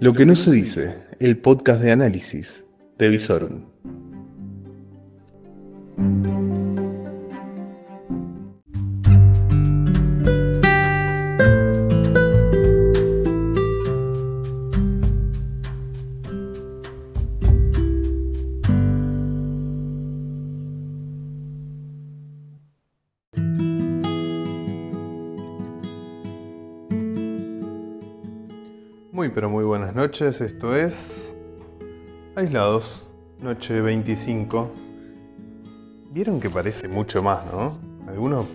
Lo que no se dice, el podcast de análisis de Visorum. Muy pero muy buenas noches, esto es Aislados, noche 25. Vieron que parece mucho más, ¿no? Algunos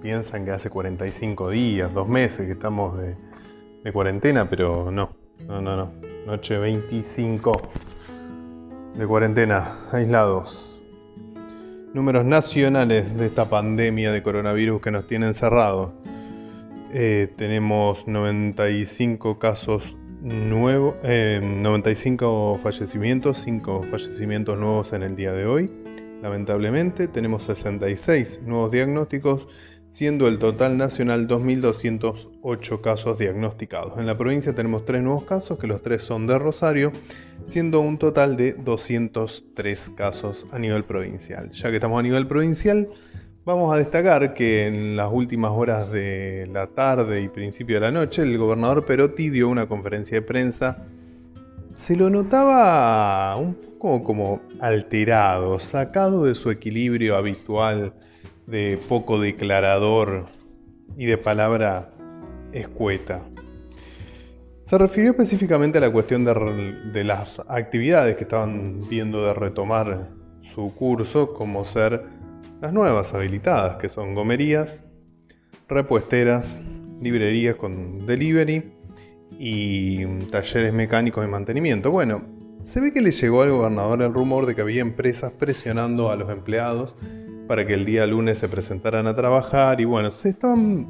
piensan que hace 45 días, dos meses que estamos de, cuarentena, pero no, no, no, no. Noche 25 de cuarentena, aislados. Números nacionales de esta pandemia de coronavirus que nos tiene encerrados. Eh, tenemos 95 casos nuevos, eh, 95 fallecimientos, 5 fallecimientos nuevos en el día de hoy. Lamentablemente tenemos 66 nuevos diagnósticos, siendo el total nacional 2.208 casos diagnosticados. En la provincia tenemos 3 nuevos casos, que los 3 son de Rosario, siendo un total de 203 casos a nivel provincial. Ya que estamos a nivel provincial, Vamos a destacar que en las últimas horas de la tarde y principio de la noche el gobernador Perotti dio una conferencia de prensa. Se lo notaba un poco como alterado, sacado de su equilibrio habitual de poco declarador y de palabra escueta. Se refirió específicamente a la cuestión de, de las actividades que estaban viendo de retomar su curso, como ser las nuevas habilitadas, que son gomerías, repuesteras, librerías con delivery y talleres mecánicos de mantenimiento. Bueno, se ve que le llegó al gobernador el rumor de que había empresas presionando a los empleados para que el día lunes se presentaran a trabajar y bueno, se estaban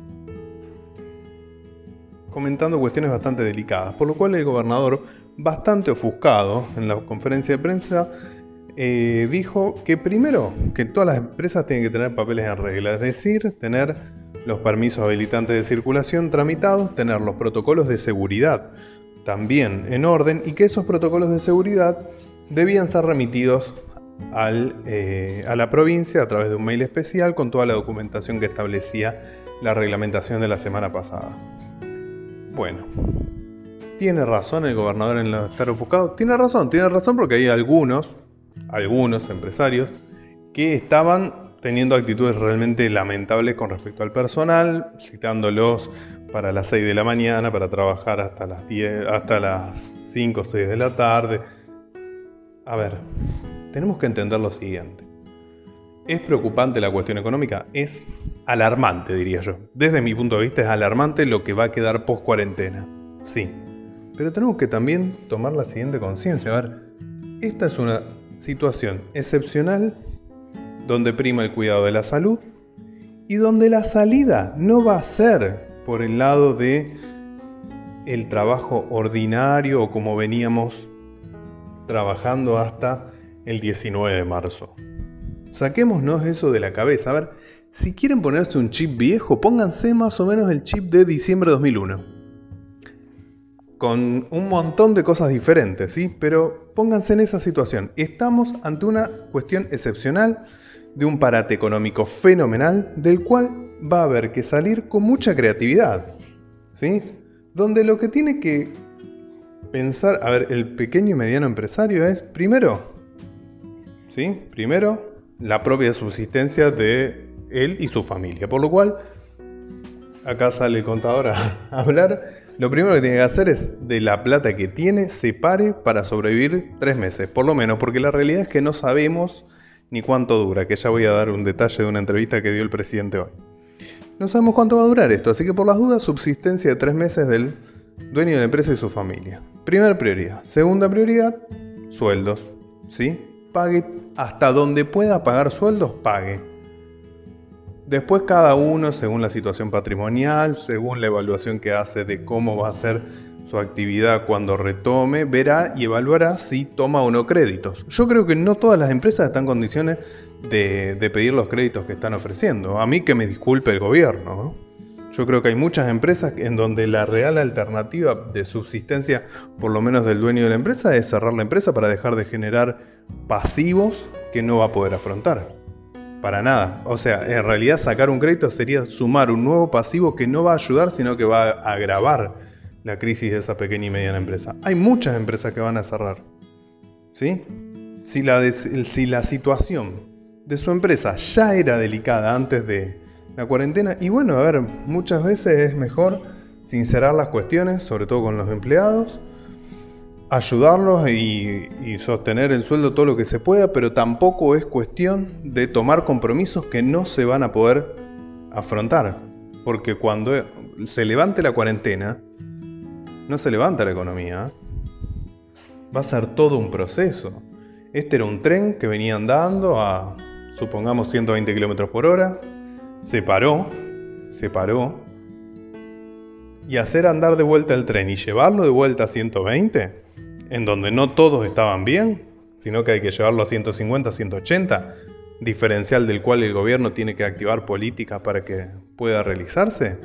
comentando cuestiones bastante delicadas, por lo cual el gobernador, bastante ofuscado en la conferencia de prensa, eh, dijo que primero que todas las empresas tienen que tener papeles en regla, es decir, tener los permisos habilitantes de circulación tramitados, tener los protocolos de seguridad también en orden y que esos protocolos de seguridad debían ser remitidos eh, a la provincia a través de un mail especial con toda la documentación que establecía la reglamentación de la semana pasada. Bueno, ¿tiene razón el gobernador en estar ofuscado? Tiene razón, tiene razón porque hay algunos algunos empresarios que estaban teniendo actitudes realmente lamentables con respecto al personal, citándolos para las 6 de la mañana, para trabajar hasta las, 10, hasta las 5 o 6 de la tarde. A ver, tenemos que entender lo siguiente. ¿Es preocupante la cuestión económica? Es alarmante, diría yo. Desde mi punto de vista es alarmante lo que va a quedar post cuarentena. Sí. Pero tenemos que también tomar la siguiente conciencia. A ver, esta es una situación excepcional donde prima el cuidado de la salud y donde la salida no va a ser por el lado de el trabajo ordinario o como veníamos trabajando hasta el 19 de marzo. Saquémonos eso de la cabeza. A ver, si quieren ponerse un chip viejo, pónganse más o menos el chip de diciembre de 2001 con un montón de cosas diferentes, ¿sí? Pero pónganse en esa situación. Estamos ante una cuestión excepcional de un parate económico fenomenal del cual va a haber que salir con mucha creatividad, ¿sí? Donde lo que tiene que pensar, a ver, el pequeño y mediano empresario es, primero, ¿sí? Primero, la propia subsistencia de él y su familia. Por lo cual, acá sale el contador a hablar lo primero que tiene que hacer es de la plata que tiene, separe para sobrevivir tres meses, por lo menos, porque la realidad es que no sabemos ni cuánto dura, que ya voy a dar un detalle de una entrevista que dio el presidente hoy. No sabemos cuánto va a durar esto, así que por las dudas, subsistencia de tres meses del dueño de la empresa y su familia. Primera prioridad. Segunda prioridad, sueldos. ¿Sí? Pague hasta donde pueda pagar sueldos, pague. Después cada uno, según la situación patrimonial, según la evaluación que hace de cómo va a ser su actividad cuando retome, verá y evaluará si toma o no créditos. Yo creo que no todas las empresas están en condiciones de, pedir los créditos que están ofreciendo. A mí que me disculpe el gobierno. Yo creo que hay muchas empresas en donde la real alternativa de subsistencia, por lo menos del dueño de la empresa, es cerrar la empresa para dejar de generar pasivos que no va a poder afrontar. Para nada. O sea, en realidad sacar un crédito sería sumar un nuevo pasivo que no va a ayudar, sino que va a agravar la crisis de esa pequeña y mediana empresa. Hay muchas empresas que van a cerrar. ¿Sí? Si la, si la situación de su empresa ya era delicada antes de la cuarentena, y bueno, a ver, muchas veces es mejor sincerar las cuestiones, sobre todo con los empleados, ayudarlos y, sostener el sueldo todo lo que se pueda, pero tampoco es cuestión de tomar compromisos que no se van a poder afrontar. Porque cuando se levante la cuarentena, no se levanta la economía. Va a ser todo un proceso. Este era un tren que venía andando a, supongamos, 120 km por hora. Se paró, se paró. Y hacer andar de vuelta el tren y llevarlo de vuelta a 120 en donde no todos estaban bien, sino que hay que llevarlo a 150, 180, diferencial del cual el gobierno tiene que activar políticas para que pueda realizarse,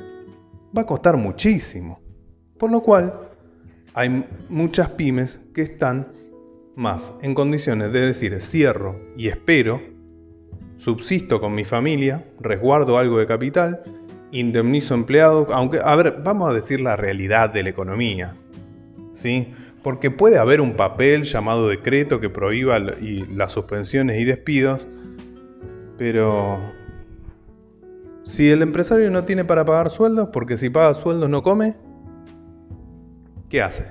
va a costar muchísimo. Por lo cual, hay muchas pymes que están más en condiciones de decir cierro y espero, subsisto con mi familia, resguardo algo de capital, indemnizo empleados, aunque, a ver, vamos a decir la realidad de la economía. ¿sí? Porque puede haber un papel llamado decreto que prohíba las suspensiones y despidos, pero si el empresario no tiene para pagar sueldos, porque si paga sueldos no come, ¿qué hace?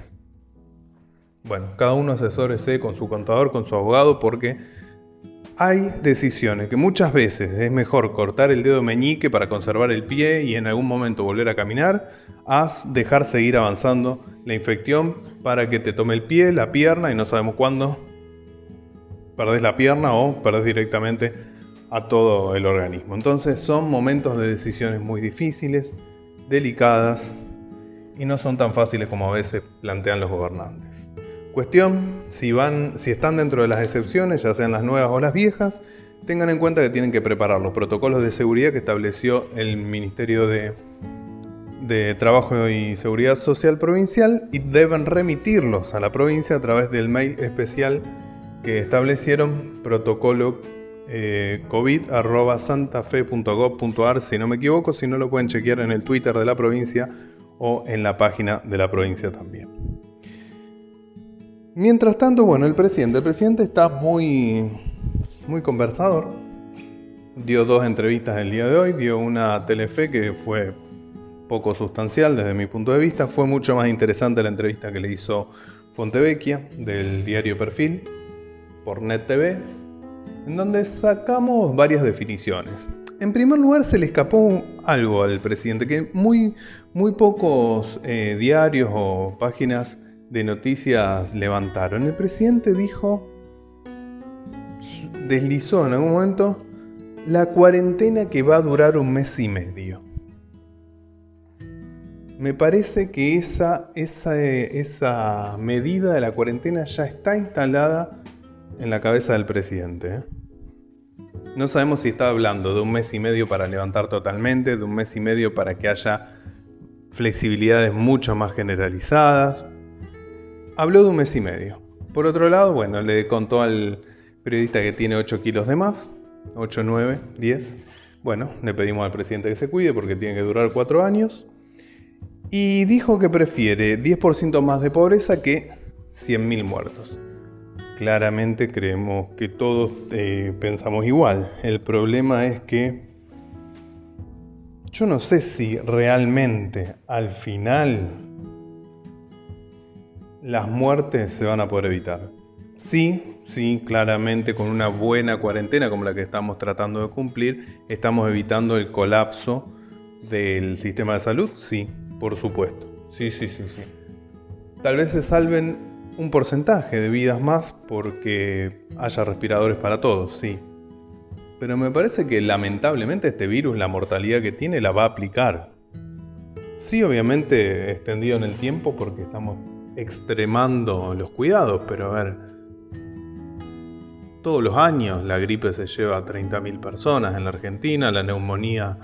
Bueno, cada uno asesórese con su contador, con su abogado, porque hay decisiones que muchas veces es mejor cortar el dedo meñique para conservar el pie y en algún momento volver a caminar, a dejar seguir avanzando la infección para que te tome el pie, la pierna y no sabemos cuándo perdés la pierna o perdés directamente a todo el organismo. Entonces son momentos de decisiones muy difíciles, delicadas y no son tan fáciles como a veces plantean los gobernantes. Cuestión, si, van, si están dentro de las excepciones, ya sean las nuevas o las viejas, tengan en cuenta que tienen que preparar los protocolos de seguridad que estableció el Ministerio de, Trabajo y Seguridad Social Provincial y deben remitirlos a la provincia a través del mail especial que establecieron protocolo eh, covid.santafe.gov.ar si no me equivoco, si no lo pueden chequear en el Twitter de la provincia o en la página de la provincia también. Mientras tanto, bueno, el presidente, el presidente está muy, muy conversador. Dio dos entrevistas el día de hoy, dio una telefe que fue poco sustancial desde mi punto de vista. Fue mucho más interesante la entrevista que le hizo Fontevecchia del diario Perfil por Net TV, en donde sacamos varias definiciones. En primer lugar, se le escapó algo al presidente, que muy, muy pocos eh, diarios o páginas de noticias levantaron. El presidente dijo, deslizó en algún momento, la cuarentena que va a durar un mes y medio. Me parece que esa, medida de la cuarentena ya está instalada en la cabeza del presidente. ¿eh? No sabemos si está hablando de un mes y medio para levantar totalmente, de un mes y medio para que haya flexibilidades mucho más generalizadas, habló de un mes y medio. Por otro lado, bueno, le contó al periodista que tiene 8 kilos de más, 8, 9, 10. Bueno, le pedimos al presidente que se cuide porque tiene que durar 4 años. Y dijo que prefiere 10% más de pobreza que 100.000 muertos. Claramente creemos que todos eh, pensamos igual. El problema es que yo no sé si realmente al final las muertes se van a poder evitar. Sí, sí, claramente con una buena cuarentena como la que estamos tratando de cumplir, estamos evitando el colapso del sistema de salud, sí, por supuesto. Sí, sí, sí, sí. Tal vez se salven un porcentaje de vidas más porque haya respiradores para todos, sí. Pero me parece que lamentablemente este virus, la mortalidad que tiene, la va a aplicar. Sí, obviamente extendido en el tiempo porque estamos extremando los cuidados, pero a ver, todos los años la gripe se lleva a 30.000 personas en la Argentina, la neumonía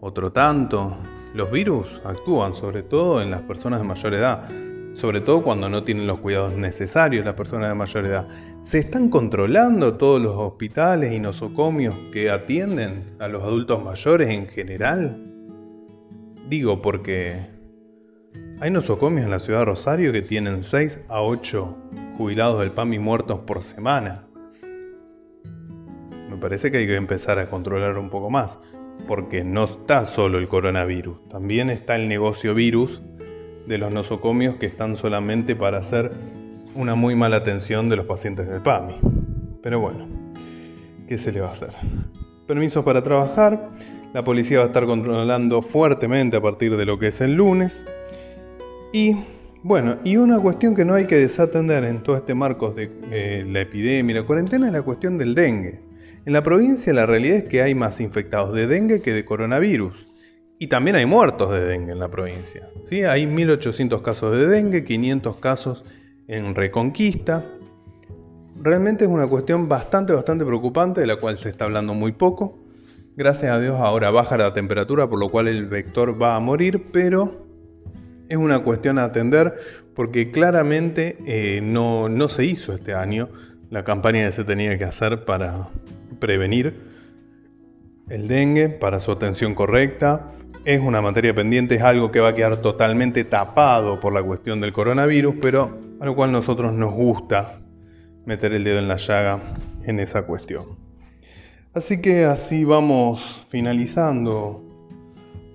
otro tanto. los virus actúan sobre todo en las personas de mayor edad, sobre todo cuando no tienen los cuidados necesarios las personas de mayor edad. ¿Se están controlando todos los hospitales y nosocomios que atienden a los adultos mayores en general? Digo porque hay nosocomios en la ciudad de Rosario que tienen 6 a 8 jubilados del PAMI muertos por semana. Me parece que hay que empezar a controlar un poco más, porque no está solo el coronavirus, también está el negocio virus de los nosocomios que están solamente para hacer una muy mala atención de los pacientes del PAMI. Pero bueno, ¿qué se le va a hacer? Permisos para trabajar, la policía va a estar controlando fuertemente a partir de lo que es el lunes. Y bueno, y una cuestión que no hay que desatender en todo este marco de eh, la epidemia la cuarentena es la cuestión del dengue. En la provincia la realidad es que hay más infectados de dengue que de coronavirus. Y también hay muertos de dengue en la provincia. ¿sí? Hay 1.800 casos de dengue, 500 casos en Reconquista. Realmente es una cuestión bastante, bastante preocupante de la cual se está hablando muy poco. Gracias a Dios ahora baja la temperatura, por lo cual el vector va a morir, pero es una cuestión a atender porque claramente eh, no, no se hizo este año la campaña que se tenía que hacer para prevenir el dengue, para su atención correcta, es una materia pendiente, es algo que va a quedar totalmente tapado por la cuestión del coronavirus, pero a lo cual nosotros nos gusta meter el dedo en la llaga en esa cuestión. Así que así vamos finalizando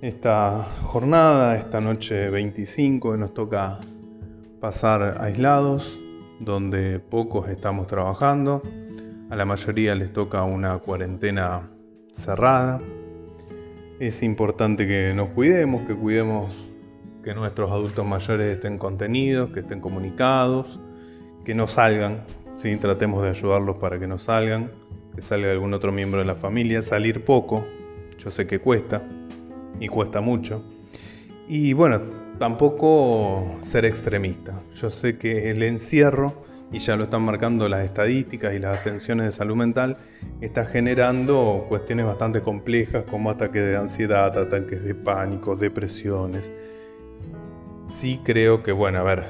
esta jornada, esta noche 25 que nos toca pasar aislados, donde pocos estamos trabajando, a la mayoría les toca una cuarentena cerrada. Es importante que nos cuidemos, que cuidemos que nuestros adultos mayores estén contenidos, que estén comunicados, que no salgan, ¿sí? tratemos de ayudarlos para que no salgan, que salga algún otro miembro de la familia, salir poco, yo sé que cuesta y cuesta mucho. Y bueno, tampoco ser extremista. Yo sé que el encierro y ya lo están marcando las estadísticas y las atenciones de salud mental, está generando cuestiones bastante complejas como ataques de ansiedad, ataques de pánico, depresiones. Sí creo que, bueno, a ver,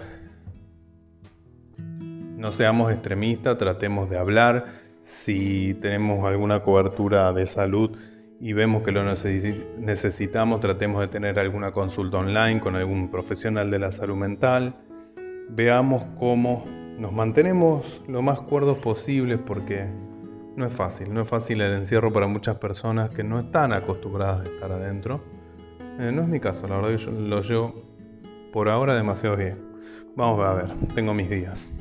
no seamos extremistas, tratemos de hablar, si tenemos alguna cobertura de salud y vemos que lo necesitamos, tratemos de tener alguna consulta online con algún profesional de la salud mental, veamos cómo nos mantenemos lo más cuerdos posibles porque no es fácil, no es fácil el encierro para muchas personas que no están acostumbradas a estar adentro. Eh, no es mi caso, la verdad que yo lo llevo por ahora demasiado bien. Vamos a ver, tengo mis días.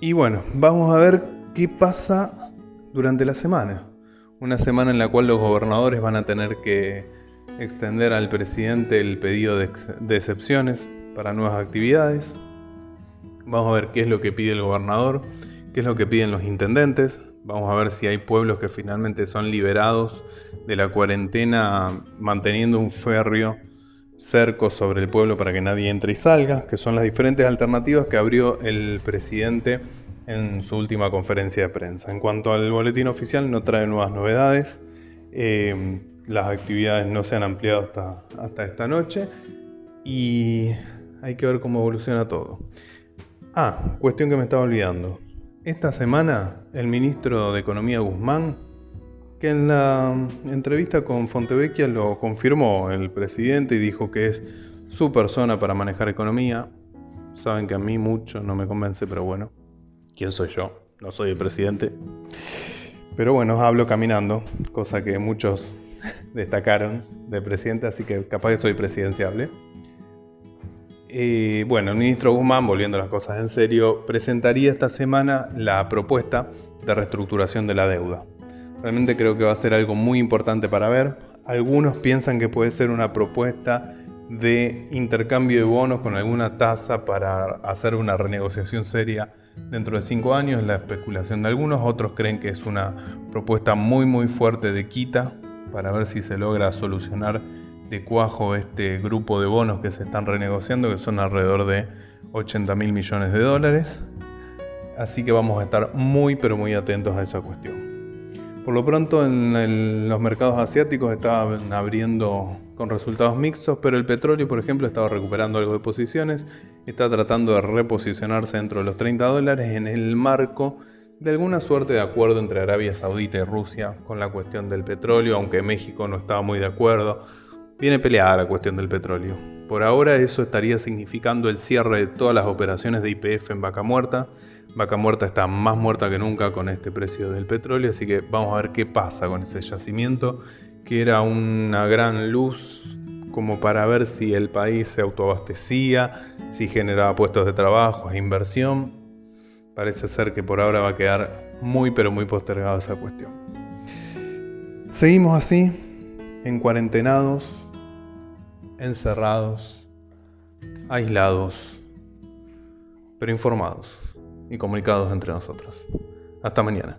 Y bueno, vamos a ver qué pasa durante la semana. Una semana en la cual los gobernadores van a tener que extender al presidente el pedido de, excepciones para nuevas actividades. Vamos a ver qué es lo que pide el gobernador, qué es lo que piden los intendentes. Vamos a ver si hay pueblos que finalmente son liberados de la cuarentena manteniendo un férreo cerco sobre el pueblo para que nadie entre y salga, que son las diferentes alternativas que abrió el presidente en su última conferencia de prensa. En cuanto al boletín oficial, no trae nuevas novedades. Eh, las actividades no se han ampliado hasta, hasta esta noche y hay que ver cómo evoluciona todo. Ah, cuestión que me estaba olvidando. Esta semana el ministro de Economía Guzmán, que en la entrevista con Fontevecchia lo confirmó el presidente y dijo que es su persona para manejar economía. Saben que a mí mucho no me convence, pero bueno, ¿quién soy yo? No soy el presidente. Pero bueno, hablo caminando, cosa que muchos destacaron del presidente, así que capaz que soy presidenciable. Bueno, el ministro Guzmán, volviendo las cosas en serio, presentaría esta semana la propuesta de reestructuración de la deuda. Realmente creo que va a ser algo muy importante para ver. Algunos piensan que puede ser una propuesta de intercambio de bonos con alguna tasa para hacer una renegociación seria dentro de cinco años, la especulación de algunos, otros creen que es una propuesta muy muy fuerte de quita para ver si se logra solucionar de cuajo este grupo de bonos que se están renegociando, que son alrededor de 80 mil millones de dólares. Así que vamos a estar muy pero muy atentos a esa cuestión. Por lo pronto en los mercados asiáticos estaban abriendo con resultados mixtos, pero el petróleo, por ejemplo, estaba recuperando algo de posiciones, está tratando de reposicionarse dentro de los 30 dólares en el marco de alguna suerte de acuerdo entre Arabia Saudita y Rusia con la cuestión del petróleo, aunque México no estaba muy de acuerdo. Viene peleada la cuestión del petróleo. Por ahora eso estaría significando el cierre de todas las operaciones de IPF en Vaca Muerta. Vaca Muerta está más muerta que nunca con este precio del petróleo, así que vamos a ver qué pasa con ese yacimiento, que era una gran luz como para ver si el país se autoabastecía, si generaba puestos de trabajo e inversión parece ser que por ahora va a quedar muy pero muy postergada esa cuestión. Seguimos así, en cuarentenados, encerrados, aislados, pero informados y comunicados entre nosotros. Hasta mañana.